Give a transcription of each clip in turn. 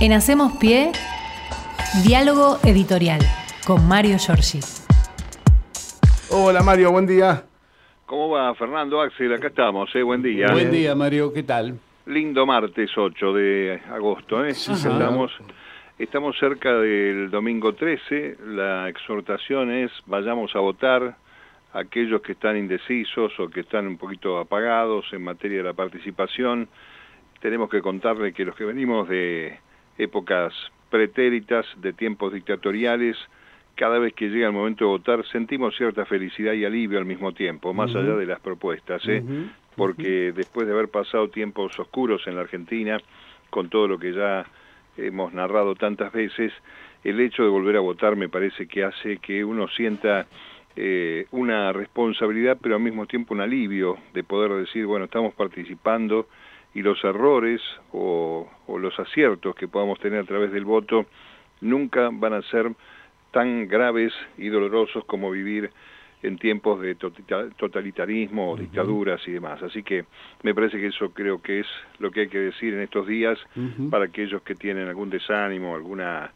En Hacemos Pie, diálogo editorial con Mario Giorgi. Hola Mario, buen día. ¿Cómo va Fernando Axel? Acá estamos, ¿eh? buen día. Buen día Mario, ¿qué tal? Lindo martes 8 de agosto, ¿eh? estamos, estamos cerca del domingo 13, la exhortación es vayamos a votar, aquellos que están indecisos o que están un poquito apagados en materia de la participación, tenemos que contarle que los que venimos de épocas pretéritas, de tiempos dictatoriales, cada vez que llega el momento de votar sentimos cierta felicidad y alivio al mismo tiempo, más allá de las propuestas, ¿eh? porque después de haber pasado tiempos oscuros en la Argentina, con todo lo que ya hemos narrado tantas veces, el hecho de volver a votar me parece que hace que uno sienta eh, una responsabilidad, pero al mismo tiempo un alivio de poder decir, bueno, estamos participando, y los errores o, los aciertos que podamos tener a través del voto nunca van a ser tan graves y dolorosos como vivir en tiempos de totalitarismo o dictaduras y demás. Así que me parece que eso creo que es lo que hay que decir en estos días para aquellos que tienen algún desánimo, alguna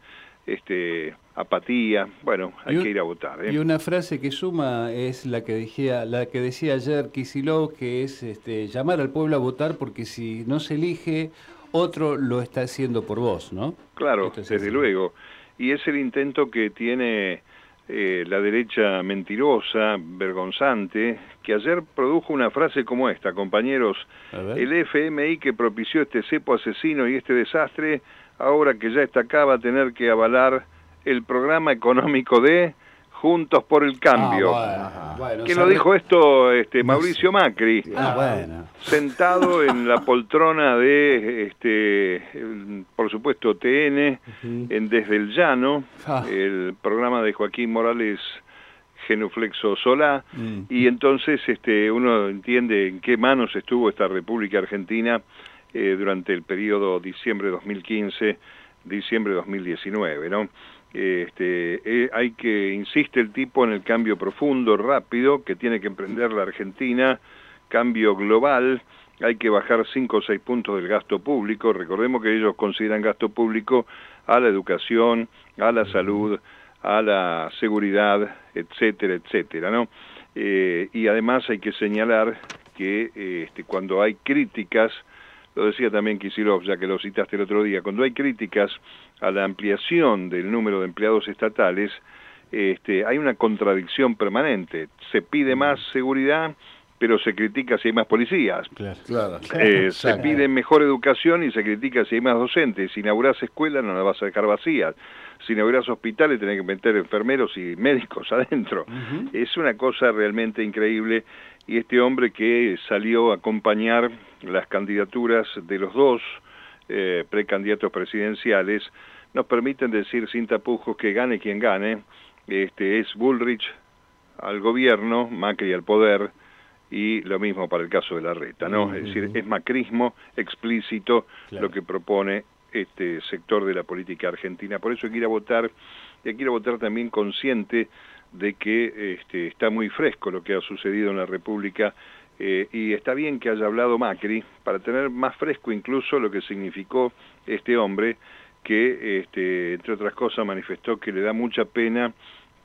este, apatía, bueno, hay que ir a votar. ¿eh? Y una frase que suma es la que decía, la que decía ayer Kisilov, que es este, llamar al pueblo a votar porque si no se elige, otro lo está haciendo por vos, ¿no? Claro, desde luego. Y es el intento que tiene eh, la derecha mentirosa, vergonzante, que ayer produjo una frase como esta, compañeros, el FMI que propició este cepo asesino y este desastre, ahora que ya está acá va a tener que avalar el programa económico de Juntos por el Cambio. Ah, ¿Quién lo dijo esto? Este, Mauricio Macri. Ah, sentado en la poltrona de, este, por supuesto, TN, en Desde el Llano, ah. el programa de Joaquín Morales genuflexo Solá, mm. y entonces este, uno entiende en qué manos estuvo esta República Argentina eh, durante el periodo diciembre 2015, diciembre 2019, ¿no? Este, eh, hay que, insiste el tipo en el cambio profundo, rápido, que tiene que emprender la Argentina, cambio global, hay que bajar 5 o 6 puntos del gasto público, recordemos que ellos consideran gasto público a la educación, a la salud, a la seguridad, etcétera, etcétera, ¿no? Eh, y además hay que señalar que este, cuando hay críticas lo decía también Kisilov, ya que lo citaste el otro día, cuando hay críticas a la ampliación del número de empleados estatales, este, hay una contradicción permanente. Se pide mm. más seguridad, pero se critica si hay más policías. Claro, eh, se pide mejor educación y se critica si hay más docentes. Si inauguras escuelas no las vas a dejar vacías. Si inauguras hospitales tenés que meter enfermeros y médicos adentro. Es una cosa realmente increíble y este hombre que salió a acompañar las candidaturas de los dos eh, precandidatos presidenciales nos permiten decir sin tapujos que gane quien gane, este es Bullrich al gobierno, Macri al poder y lo mismo para el caso de la reta, ¿no? Es decir, es macrismo explícito lo que propone este sector de la política argentina. Por eso hay que ir a votar y hay que ir a votar también consciente de que este, está muy fresco lo que ha sucedido en la República eh, y está bien que haya hablado Macri para tener más fresco incluso lo que significó este hombre que, este, entre otras cosas, manifestó que le da mucha pena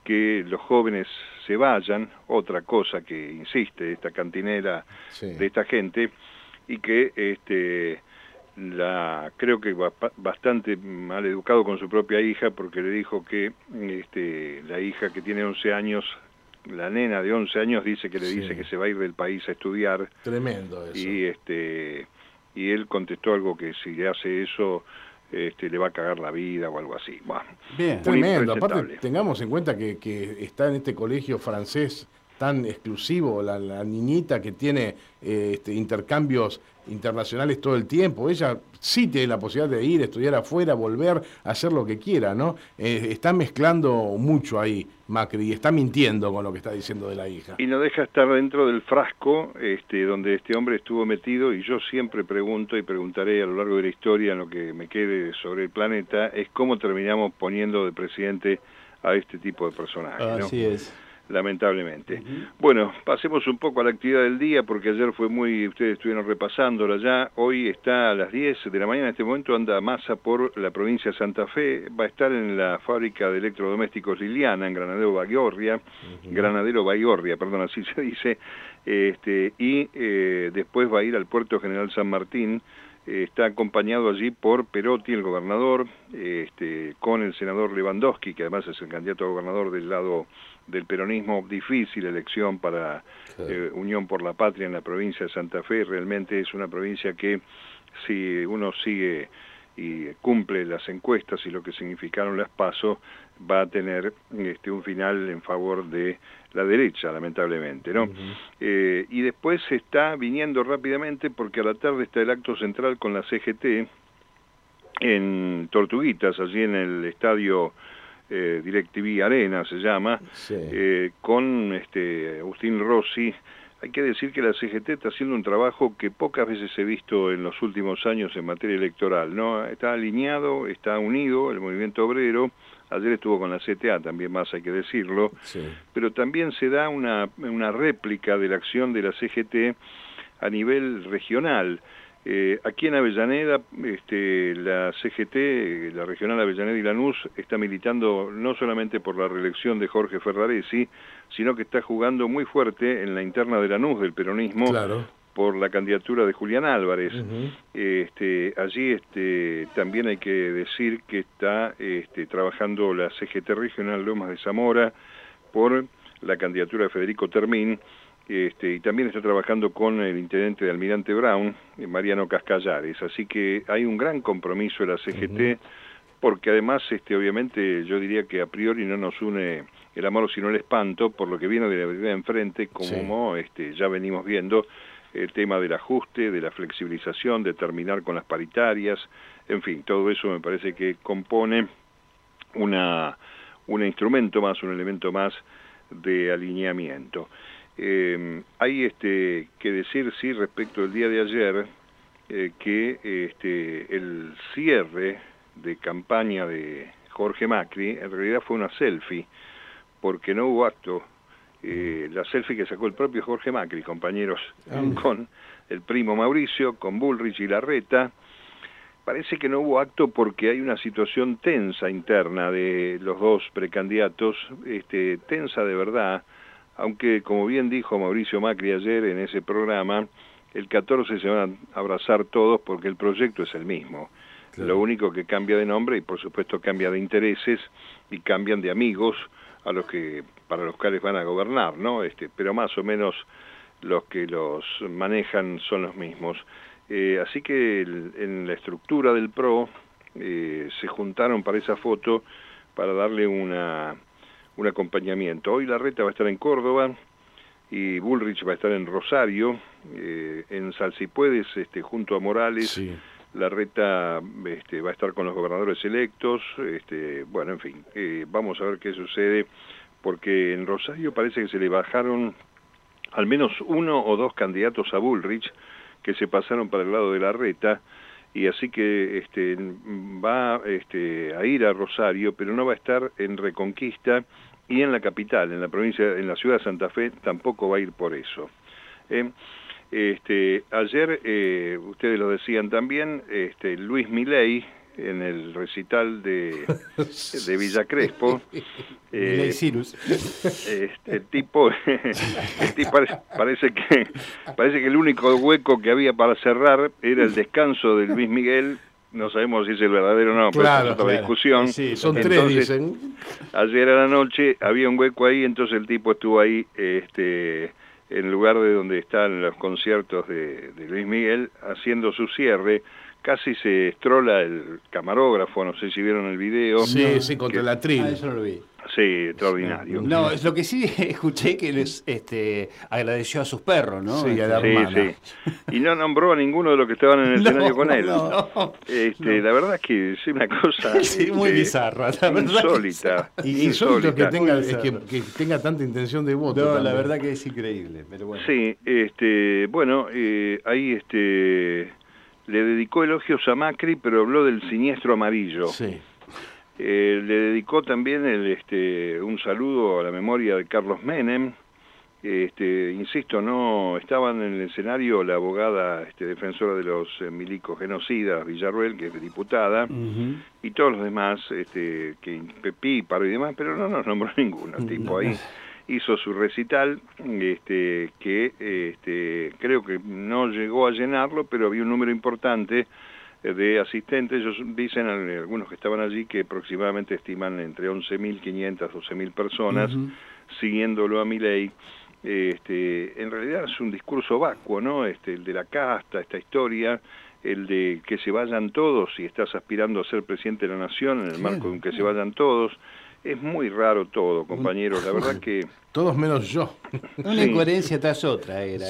que los jóvenes se vayan, otra cosa que insiste esta cantinera de esta gente, y que este, la creo que bastante mal educado con su propia hija porque le dijo que este, la hija que tiene 11 años la nena de 11 años dice que le dice que se va a ir del país a estudiar. Tremendo eso. Y este y él contestó algo que si hace eso este, le va a cagar la vida o algo así. Bien, tremendo. Aparte, tengamos en cuenta que, que está en este colegio francés tan exclusivo, la, niñita que tiene eh, este, intercambios internacionales todo el tiempo, ella sí tiene la posibilidad de ir, estudiar afuera, volver, hacer lo que quiera, ¿no? Eh, está mezclando mucho ahí Macri y está mintiendo con lo que está diciendo de la hija. Y no deja estar dentro del frasco este, donde este hombre estuvo metido y yo siempre pregunto y preguntaré a lo largo de la historia en lo que me quede sobre el planeta, es cómo terminamos poniendo de presidente a este tipo de personajes. Así es lamentablemente. Bueno, pasemos un poco a la actividad del día, porque ayer fue muy, ustedes estuvieron repasándola ya, hoy está a las 10 de la mañana, en este momento anda masa por la provincia de Santa Fe, va a estar en la fábrica de electrodomésticos Liliana, en Granadero Baigorria, Granadero Baigorria, perdón, así se dice, este, y eh, después va a ir al puerto General San Martín, eh, está acompañado allí por Perotti, el gobernador, este, con el senador Lewandowski, que además es el candidato a gobernador del lado del peronismo, difícil elección para eh, Unión por la Patria en la provincia de Santa Fe, realmente es una provincia que si uno sigue y cumple las encuestas y lo que significaron las pasos, va a tener este, un final en favor de la derecha, lamentablemente. ¿no? Eh, y después se está viniendo rápidamente porque a la tarde está el acto central con la CGT en Tortuguitas, allí en el estadio eh, DirecTV Arena se llama, eh, con este, Agustín Rossi. Hay que decir que la CGT está haciendo un trabajo que pocas veces he visto en los últimos años en materia electoral. ¿no? Está alineado, está unido el movimiento obrero. Ayer estuvo con la CTA, también más hay que decirlo. Pero también se da una, una réplica de la acción de la CGT a nivel regional. Eh, aquí en Avellaneda, este, la CGT, la regional Avellaneda y Lanús, está militando no solamente por la reelección de Jorge Ferraresi, sino que está jugando muy fuerte en la interna de Lanús del peronismo por la candidatura de Julián Álvarez. este, allí este, también hay que decir que está este, trabajando la CGT regional Lomas de Zamora por la candidatura de Federico Termín, este, y también está trabajando con el intendente de Almirante Brown, eh, Mariano Cascallares, así que hay un gran compromiso de la CGT, porque además, este, obviamente, yo diría que a priori no nos une el amor sino el espanto, por lo que viene de la vida enfrente, como este, ya venimos viendo, el tema del ajuste, de la flexibilización, de terminar con las paritarias, en fin, todo eso me parece que compone una, un instrumento más, un elemento más de alineamiento. Eh, hay este, que decir, sí, respecto del día de ayer, eh, que este, el cierre de campaña de Jorge Macri en realidad fue una selfie, porque no hubo acto. Eh, la selfie que sacó el propio Jorge Macri, compañeros, ah. con el primo Mauricio, con Bullrich y Larreta. Parece que no hubo acto porque hay una situación tensa interna de los dos precandidatos, este, tensa de verdad, aunque como bien dijo Mauricio Macri ayer en ese programa, el 14 se van a abrazar todos porque el proyecto es el mismo. Lo único que cambia de nombre y por supuesto cambia de intereses y cambian de amigos a los que para los cuales van a gobernar, ¿no? Este, pero más o menos los que los manejan son los mismos. Eh, así que en la estructura del PRO eh, se juntaron para esa foto para darle una un acompañamiento. Hoy la reta va a estar en Córdoba y Bullrich va a estar en Rosario, eh, en Salsipuedes, este, junto a Morales. La reta este, va a estar con los gobernadores electos. Este, bueno, en fin, eh, vamos a ver qué sucede, porque en Rosario parece que se le bajaron al menos uno o dos candidatos a Bullrich que se pasaron para el lado de la reta y así que este, va este, a ir a Rosario, pero no va a estar en Reconquista y en la capital, en la provincia, en la ciudad de Santa Fe, tampoco va a ir por eso. ¿eh? este, ayer, eh, ustedes lo decían también, este, Luis Milei, en el recital de, de Villa Crespo. Eh, este, el tipo, el tipo parece, que, parece que el único hueco que había para cerrar era el descanso de Luis Miguel. No sabemos si es el verdadero o no, pero es otra discusión. son tres, dicen. Ayer a la noche había un hueco ahí, entonces el tipo estuvo ahí este, en lugar de donde están los conciertos de, de Luis Miguel, haciendo su cierre casi se estrola el camarógrafo, no sé si vieron el video. Sí, sí, contra la tril. Ah, eso no lo vi. Sí, extraordinario. No, es lo que sí escuché que les este, agradeció a sus perros, ¿no? Sí, a la sí, sí. Y no nombró a ninguno de los que estaban en el escenario con él. No, este, La verdad es que es una cosa sí, muy este, bizarra, insólita. Y insólito que tenga, que, tenga tanta intención de voto. No, la verdad que es increíble. Pero bueno. Sí, este, bueno, eh, ahí este le dedicó elogios a Macri, pero habló del siniestro amarillo. Sí. Eh, le dedicó también el, este, un saludo a la memoria de Carlos Menem. Este, insisto, no estaban en el escenario la abogada este, defensora de los eh, milicos genocidas, Villarruel, que es diputada, y todos los demás, este, que Pepí, Paro y demás, pero no nos nombró ninguno. tipo ahí hizo su recital, este, que este, creo que no llegó a llenarlo, pero había un número importante de asistentes, ellos dicen, algunos que estaban allí, que aproximadamente estiman entre 11.500, 12.000 personas, siguiéndolo a mi ley. Este, en realidad es un discurso vacuo, ¿no? Este, el de la casta, esta historia, el de que se vayan todos si estás aspirando a ser presidente de la nación en el marco de un que se vayan todos. Es muy raro todo, compañeros. La verdad que... Todos menos yo. Una incoherencia tras otra era.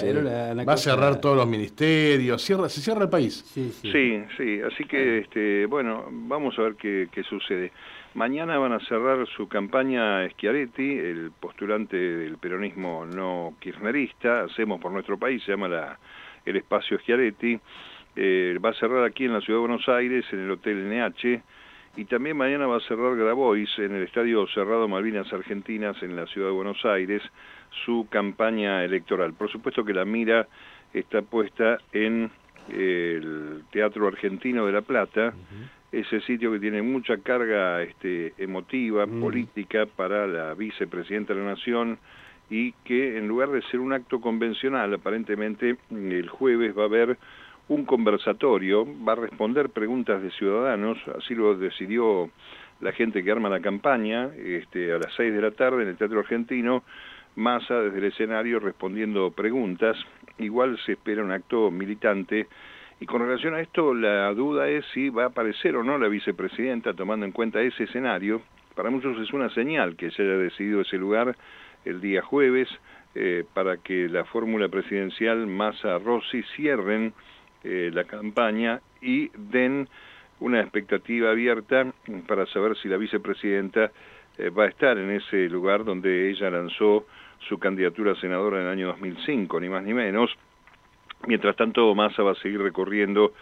Va a cerrar todos los ministerios, cierra, se cierra el país. Sí, sí. Así que, este, bueno, vamos a ver qué, qué sucede. Mañana van a cerrar su campaña Schiaretti, el postulante del peronismo no kirchnerista. Hacemos por nuestro país, se llama la, el espacio Schiaretti. Eh, va a cerrar aquí en la ciudad de Buenos Aires, en el Hotel NH y también mañana va a cerrar Grabois en el Estadio Cerrado Malvinas Argentinas en la ciudad de Buenos Aires su campaña electoral. Por supuesto que la mira está puesta en el Teatro Argentino de La Plata, ese sitio que tiene mucha carga este, emotiva, mm. política para la vicepresidenta de la Nación y que en lugar de ser un acto convencional, aparentemente el jueves va a haber un conversatorio, va a responder preguntas de ciudadanos, así lo decidió la gente que arma la campaña, este, a las 6 de la tarde en el Teatro Argentino, Massa desde el escenario respondiendo preguntas, igual se espera un acto militante, y con relación a esto la duda es si va a aparecer o no la vicepresidenta tomando en cuenta ese escenario, para muchos es una señal que se haya decidido ese lugar el día jueves, eh, para que la fórmula presidencial Massa-Rossi cierren eh, la campaña y den una expectativa abierta para saber si la vicepresidenta eh, va a estar en ese lugar donde ella lanzó su candidatura a senadora en el año 2005, ni más ni menos. Mientras tanto, Massa va a seguir recorriendo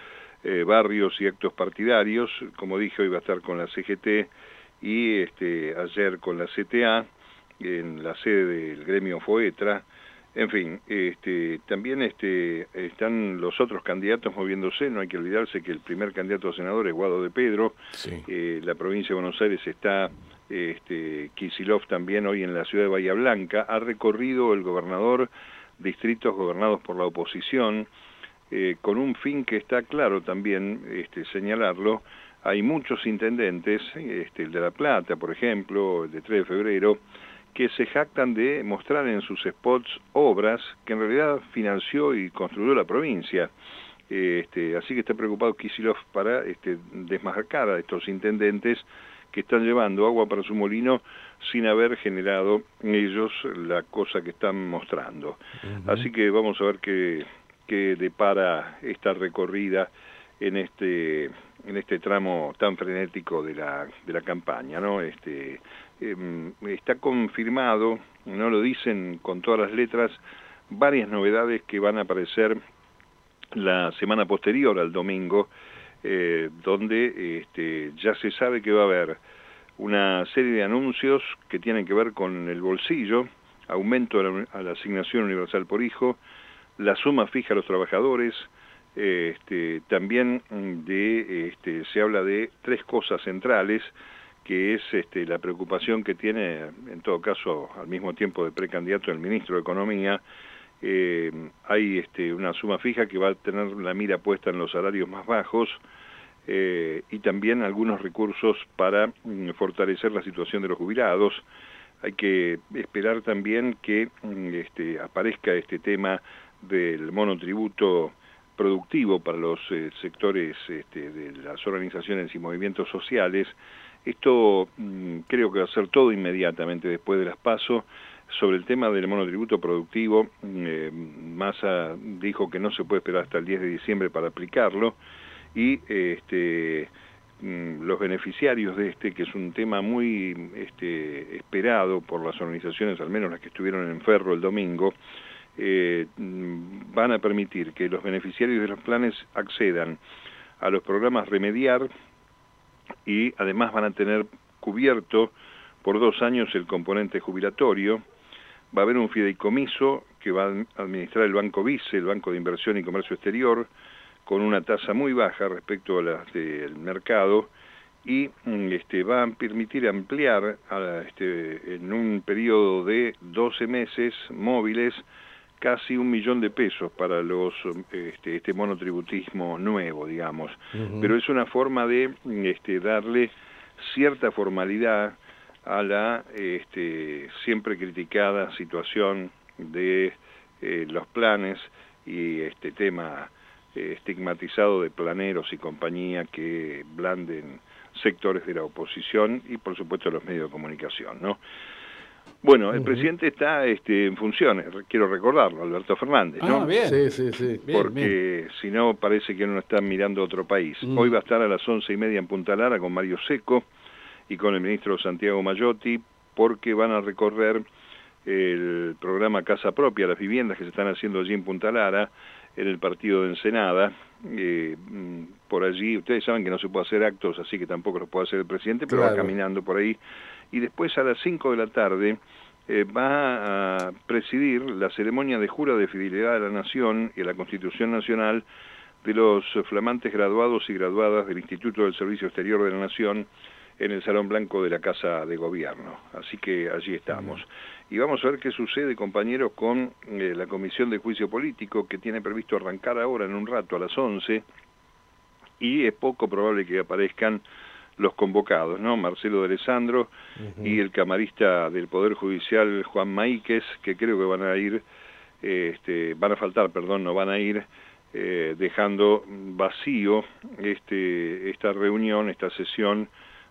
eh, barrios y actos partidarios. Como dije, hoy va a estar con la CGT y este, ayer con la CTA en la sede del gremio FOETRA. En fin, este, también este, están los otros candidatos moviéndose, no hay que olvidarse que el primer candidato a senador es Guado de Pedro, eh, la provincia de Buenos Aires está este, Kisilov también hoy en la ciudad de Bahía Blanca, ha recorrido el gobernador distritos gobernados por la oposición, eh, con un fin que está claro también este, señalarlo, hay muchos intendentes, este, el de La Plata, por ejemplo, el de 3 de febrero, que se jactan de mostrar en sus spots obras que en realidad financió y construyó la provincia. Este, así que está preocupado Kisilov para este, desmarcar a estos intendentes que están llevando agua para su molino sin haber generado ellos la cosa que están mostrando. Así que vamos a ver qué, qué depara esta recorrida en este en este tramo tan frenético de la, de la campaña, ¿no? Este, Em, está confirmado, no lo dicen con todas las letras, varias novedades que van a aparecer la semana posterior al domingo, eh, donde este, ya se sabe que va a haber una serie de anuncios que tienen que ver con el bolsillo, aumento a la, asignación universal por hijo, la suma fija a los trabajadores, este, también de, este, se habla de tres cosas centrales, que es este, la preocupación que tiene, en todo caso, al mismo tiempo de precandidato el ministro de Economía, eh, hay este, una suma fija que va a tener la mira puesta en los salarios más bajos eh, y también algunos recursos para mm, fortalecer la situación de los jubilados. Hay que esperar también que mm, este, aparezca este tema del monotributo productivo para los eh, sectores de las organizaciones y movimientos sociales, esto mm, creo que va a ser todo inmediatamente después de las pasos. Sobre el tema del monotributo productivo, mm, eh, Massa dijo que no se puede esperar hasta el 10 de diciembre para aplicarlo y este, mm, los beneficiarios de este, que es un tema muy este, esperado por las organizaciones, al menos las que estuvieron en Ferro el domingo, eh, van a permitir que los beneficiarios de los planes accedan a los programas Remediar, y además van a tener cubierto por dos años el componente jubilatorio. Va a haber un fideicomiso que va a administrar el Banco Vice, el Banco de Inversión y Comercio Exterior, con una tasa muy baja respecto a la del mercado y mm, este, va a permitir ampliar este, en un periodo de 12 meses móviles casi un millón de pesos para los este, este monotributismo nuevo, digamos. Pero es una forma de este, darle cierta formalidad a la este, siempre criticada situación de eh, los planes y este tema eh, estigmatizado de planeros y compañía que blanden sectores de la oposición y por supuesto los medios de comunicación, ¿no? Bueno, el presidente está este, en funciones, quiero recordarlo, Alberto Fernández, ¿no? Ah, bien. Sí, sí, sí. Porque si no, parece que no está mirando a otro país. Mm. Hoy va a estar a las once y media en Punta Lara con Mario Seco y con el ministro Santiago Mayotti, porque van a recorrer el programa Casa Propia, las viviendas que se están haciendo allí en Punta Lara, en el partido de Ensenada. Eh, mm, por allí, ustedes saben que no se puede hacer actos, así que tampoco lo puede hacer el presidente, pero va caminando por ahí. Y después a las 5 de la tarde eh, va a presidir la ceremonia de jura de fidelidad a la Nación y a la Constitución Nacional de los flamantes graduados y graduadas del Instituto del Servicio Exterior de la Nación en el Salón Blanco de la Casa de Gobierno. Así que allí estamos. Y vamos a ver qué sucede, compañeros, con eh, la Comisión de Juicio Político, que tiene previsto arrancar ahora en un rato a las 11, y es poco probable que aparezcan los convocados, ¿no? Marcelo de Alessandro y el camarista del Poder Judicial, Juan Maíquez, que creo que van a ir, este, van a faltar, perdón, no van a ir, eh, dejando vacío este, esta reunión, esta sesión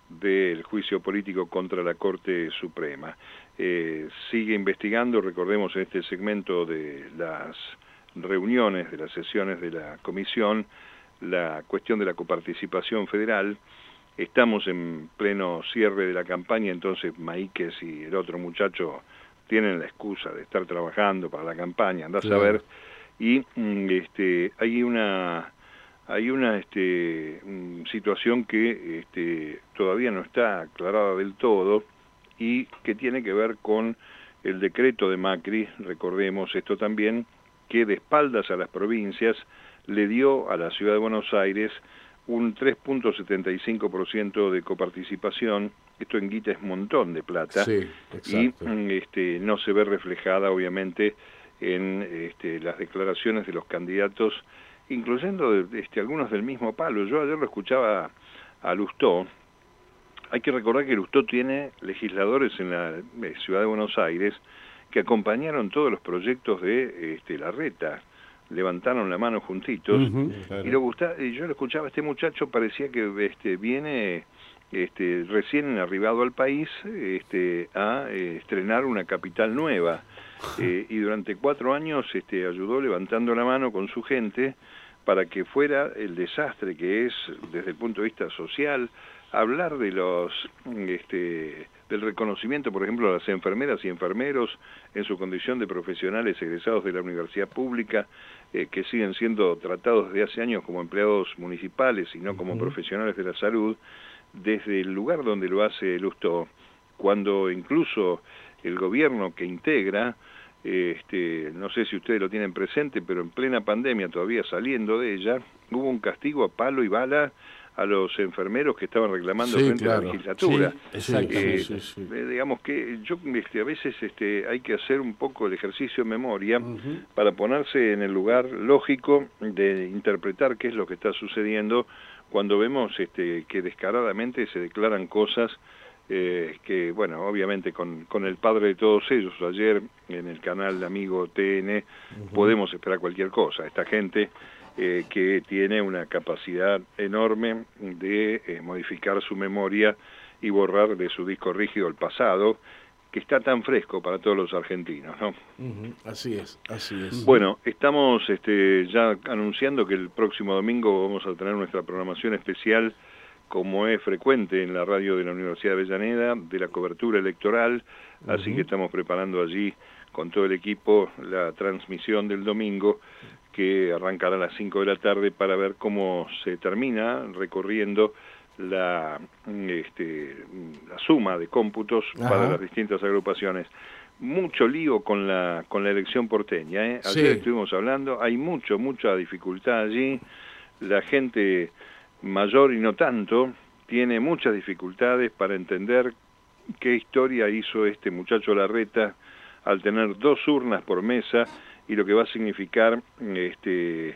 del juicio político contra la Corte Suprema. Eh, sigue investigando, recordemos en este segmento de las reuniones, de las sesiones de la comisión, la cuestión de la coparticipación federal. Estamos en pleno cierre de la campaña, entonces Maíquez y el otro muchacho tienen la excusa de estar trabajando para la campaña, andás a ver. Y mm, este, hay una hay una este, mm, situación que este, todavía no está aclarada del todo y que tiene que ver con el decreto de Macri, recordemos esto también, que de espaldas a las provincias le dio a la ciudad de Buenos Aires un 3.75% de coparticipación, esto en guita es montón de plata, y mm, este, no se ve reflejada obviamente en este, las declaraciones de los candidatos incluyendo este, algunos del mismo palo. Yo ayer lo escuchaba a Lustó. Hay que recordar que Lustó tiene legisladores en la eh, ciudad de Buenos Aires que acompañaron todos los proyectos de este, la reta, levantaron la mano juntitos. Y lo gusta, y yo lo escuchaba, este muchacho parecía que este, viene este, recién arribado al país este, a eh, estrenar una capital nueva. Eh, y durante cuatro años este, ayudó levantando la mano con su gente para que fuera el desastre que es desde el punto de vista social, hablar de los este, del reconocimiento, por ejemplo, a las enfermeras y enfermeros en su condición de profesionales egresados de la universidad pública, eh, que siguen siendo tratados desde hace años como empleados municipales y no como profesionales de la salud, desde el lugar donde lo hace Lusto, cuando incluso el gobierno que integra este, no sé si ustedes lo tienen presente, pero en plena pandemia, todavía saliendo de ella, hubo un castigo a palo y bala a los enfermeros que estaban reclamando frente a la legislatura. Eh, eh, digamos que yo este, a veces este, hay que hacer un poco el ejercicio de memoria para ponerse en el lugar lógico de interpretar qué es lo que está sucediendo cuando vemos este, que descaradamente se declaran cosas eh, que, bueno, obviamente con, con, el padre de todos ellos, ayer en el canal Amigo TN, podemos esperar cualquier cosa. Esta gente eh, que tiene una capacidad enorme de eh, modificar su memoria y borrar de su disco rígido el pasado, que está tan fresco para todos los argentinos, ¿no? Así es, así es. Bueno, estamos este, ya anunciando que el próximo domingo vamos a tener nuestra programación especial como es frecuente en la radio de la Universidad de Avellaneda, de la cobertura electoral, así que estamos preparando allí con todo el equipo la transmisión del domingo que arrancará a las 5 de la tarde para ver cómo se termina recorriendo la, este, la suma de cómputos para las distintas agrupaciones. Mucho lío con la, con la elección porteña. ¿eh? Ayer estuvimos hablando, hay mucho, mucha dificultad allí. La gente mayor y no tanto tiene muchas dificultades para entender qué historia hizo este muchacho Larreta al tener dos urnas por mesa y lo que va a significar este,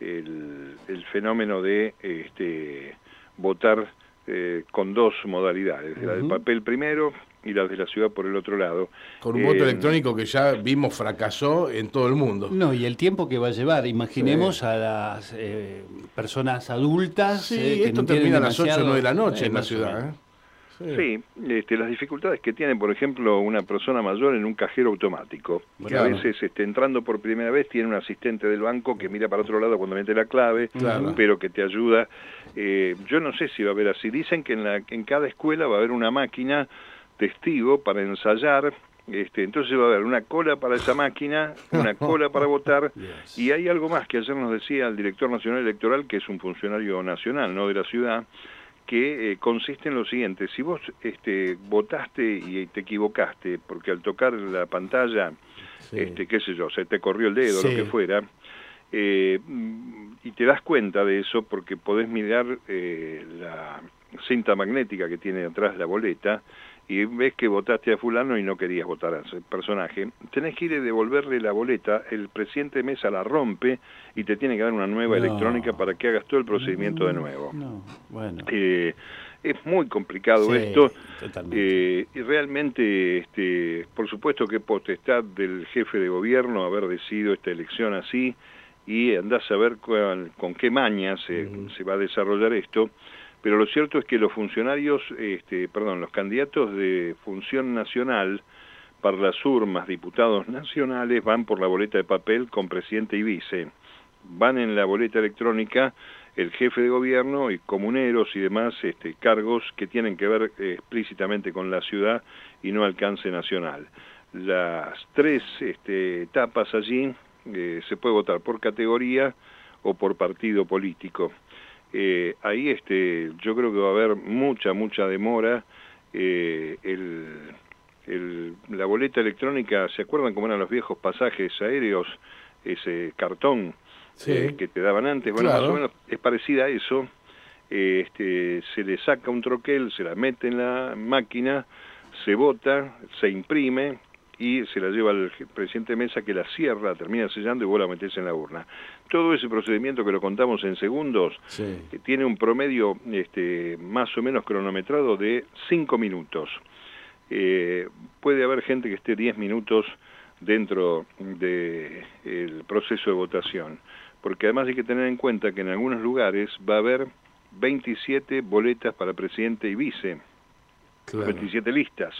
el, el fenómeno de este, votar eh, con dos modalidades, la del papel primero y la de la ciudad por el otro lado. Con un voto eh, electrónico que ya vimos fracasó en todo el mundo. No, y el tiempo que va a llevar, imaginemos a las eh, personas adultas. Sí, esto termina a las 8 o 9 de la noche en la ciudad. Sí, este, las dificultades que tiene, por ejemplo, una persona mayor en un cajero automático, que a veces este, entrando por primera vez tiene un asistente del banco que mira para otro lado cuando mete la clave, pero que te ayuda. Eh, yo no sé si va a haber así. Dicen que en, la, en cada escuela va a haber una máquina testigo para ensayar este, entonces va a haber una cola para esa máquina, una cola para votar, y hay algo más que ayer nos decía el director nacional electoral, que es un funcionario nacional, no de la ciudad, que eh, consiste en lo siguiente, si vos este, votaste y te equivocaste, porque al tocar la pantalla, este, qué sé yo, se te corrió el dedo, lo que fuera, eh, y te das cuenta de eso porque podés mirar eh, la cinta magnética que tiene atrás la boleta, y ves que votaste a fulano y no querías votar a ese personaje, tenés que ir a devolverle la boleta, el presidente Mesa la rompe y te tiene que dar una nueva electrónica para que hagas todo el procedimiento de nuevo. bueno. Eh, es muy complicado esto eh, y realmente, este, por supuesto que potestad del jefe de gobierno haber decidido esta elección así y andás a ver con, qué maña se, se va a desarrollar esto pero lo cierto es que los funcionarios, este, perdón, los candidatos de función nacional para las urmas, diputados nacionales, van por la boleta de papel con presidente y vice. Van en la boleta electrónica el jefe de gobierno y comuneros y demás este, cargos que tienen que ver eh, explícitamente con la ciudad y no alcance nacional. Las tres este, etapas allí eh, se puede votar por categoría o por partido político. Eh, ahí este, yo creo que va a haber mucha, mucha demora. Eh, el, la boleta electrónica, ¿se acuerdan cómo eran los viejos pasajes aéreos? Ese cartón eh, que te daban antes. Bueno, más o menos es parecida a eso. este, se le saca un troquel, se la mete en la máquina, se vota, se imprime, y se la lleva al presidente Mesa que la cierra, termina sellando y vuelve a meterse en la urna. Todo ese procedimiento que lo contamos en segundos que tiene un promedio este, más o menos cronometrado de cinco minutos. Eh, puede haber gente que esté 10 minutos dentro del proceso de votación, porque además hay que tener en cuenta que en algunos lugares va a haber 27 boletas para presidente y vice 27 listas.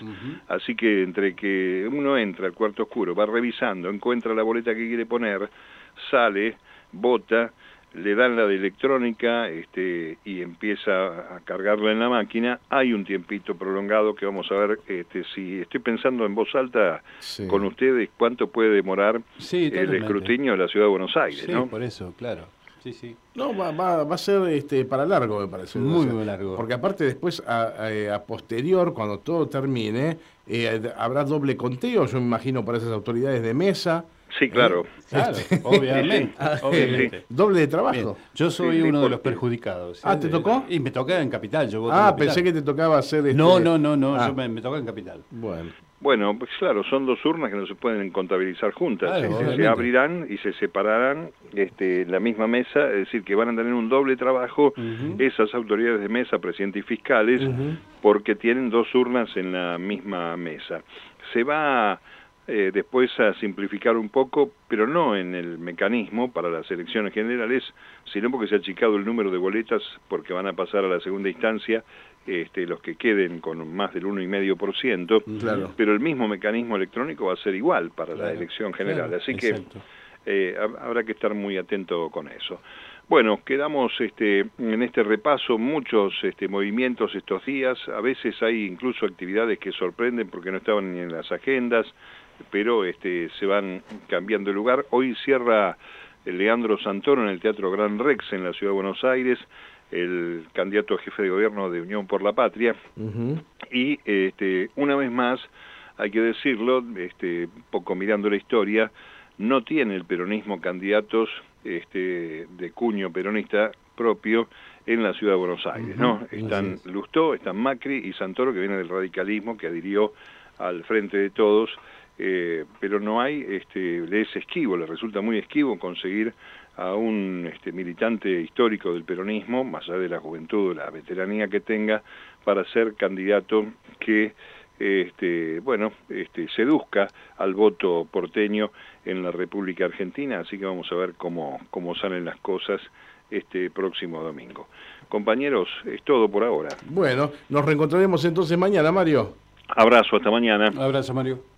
Así que entre que uno entra al cuarto oscuro, va revisando, encuentra la boleta que quiere poner, sale, vota, le dan la de electrónica este, y empieza a cargarla en la máquina, hay un tiempito prolongado que vamos a ver, este, si estoy pensando en voz alta con ustedes, cuánto puede demorar el escrutinio de la Ciudad de Buenos Aires. Sí, por eso, claro. Sí, sí. No, va, va, va, a ser este, para largo, me parece. Muy, muy largo. Porque aparte después, a, posterior, cuando todo termine, eh, habrá doble conteo, yo me imagino, para esas autoridades de mesa. Sí, claro. claro obviamente. obviamente. Doble de trabajo. Yo soy uno de los perjudicados. Ah, ¿te tocó? Y me tocaba en Capital. Yo ah, pensé que te tocaba hacer... Este... No, no, no, no, ah. yo me, me tocaba en Capital. Bueno. Bueno, pues claro, son dos urnas que no se pueden contabilizar juntas. se, abrirán y se separarán este, la misma mesa, es decir, que van a tener un doble trabajo esas autoridades de mesa, presidente y fiscales, porque tienen dos urnas en la misma mesa. Se va eh, después a simplificar un poco, pero no en el mecanismo para las elecciones generales, sino porque se ha achicado el número de boletas porque van a pasar a la segunda instancia este, los que queden con más del 1,5%, claro. pero el mismo mecanismo electrónico va a ser igual para la elección general, así que eh, habrá que estar muy atento con eso. Bueno, quedamos este, en este repaso muchos este, movimientos estos días, a veces hay incluso actividades que sorprenden porque no estaban ni en las agendas, pero este, se van cambiando de lugar. Hoy cierra Leandro Santoro en el Teatro Gran Rex en la Ciudad de Buenos Aires, el candidato a jefe de gobierno de Unión por la Patria. Y este, una vez más, hay que decirlo, este, poco mirando la historia, no tiene el peronismo candidatos este, de cuño peronista propio en la ciudad de Buenos Aires, ¿no? Están Lustó, están Macri y Santoro, que viene del radicalismo, que adhirió al frente de todos, eh, pero no hay, este, le es esquivo, le resulta muy esquivo conseguir a un este, militante histórico del peronismo, más allá de la juventud, la veteranía que tenga, para ser candidato que este, bueno, este, seduzca al voto porteño en la República Argentina, así que vamos a ver cómo, cómo salen las cosas este próximo domingo. Compañeros, es todo por ahora. Bueno, nos reencontraremos entonces mañana, Mario. Abrazo, hasta mañana. Abrazo, Mario.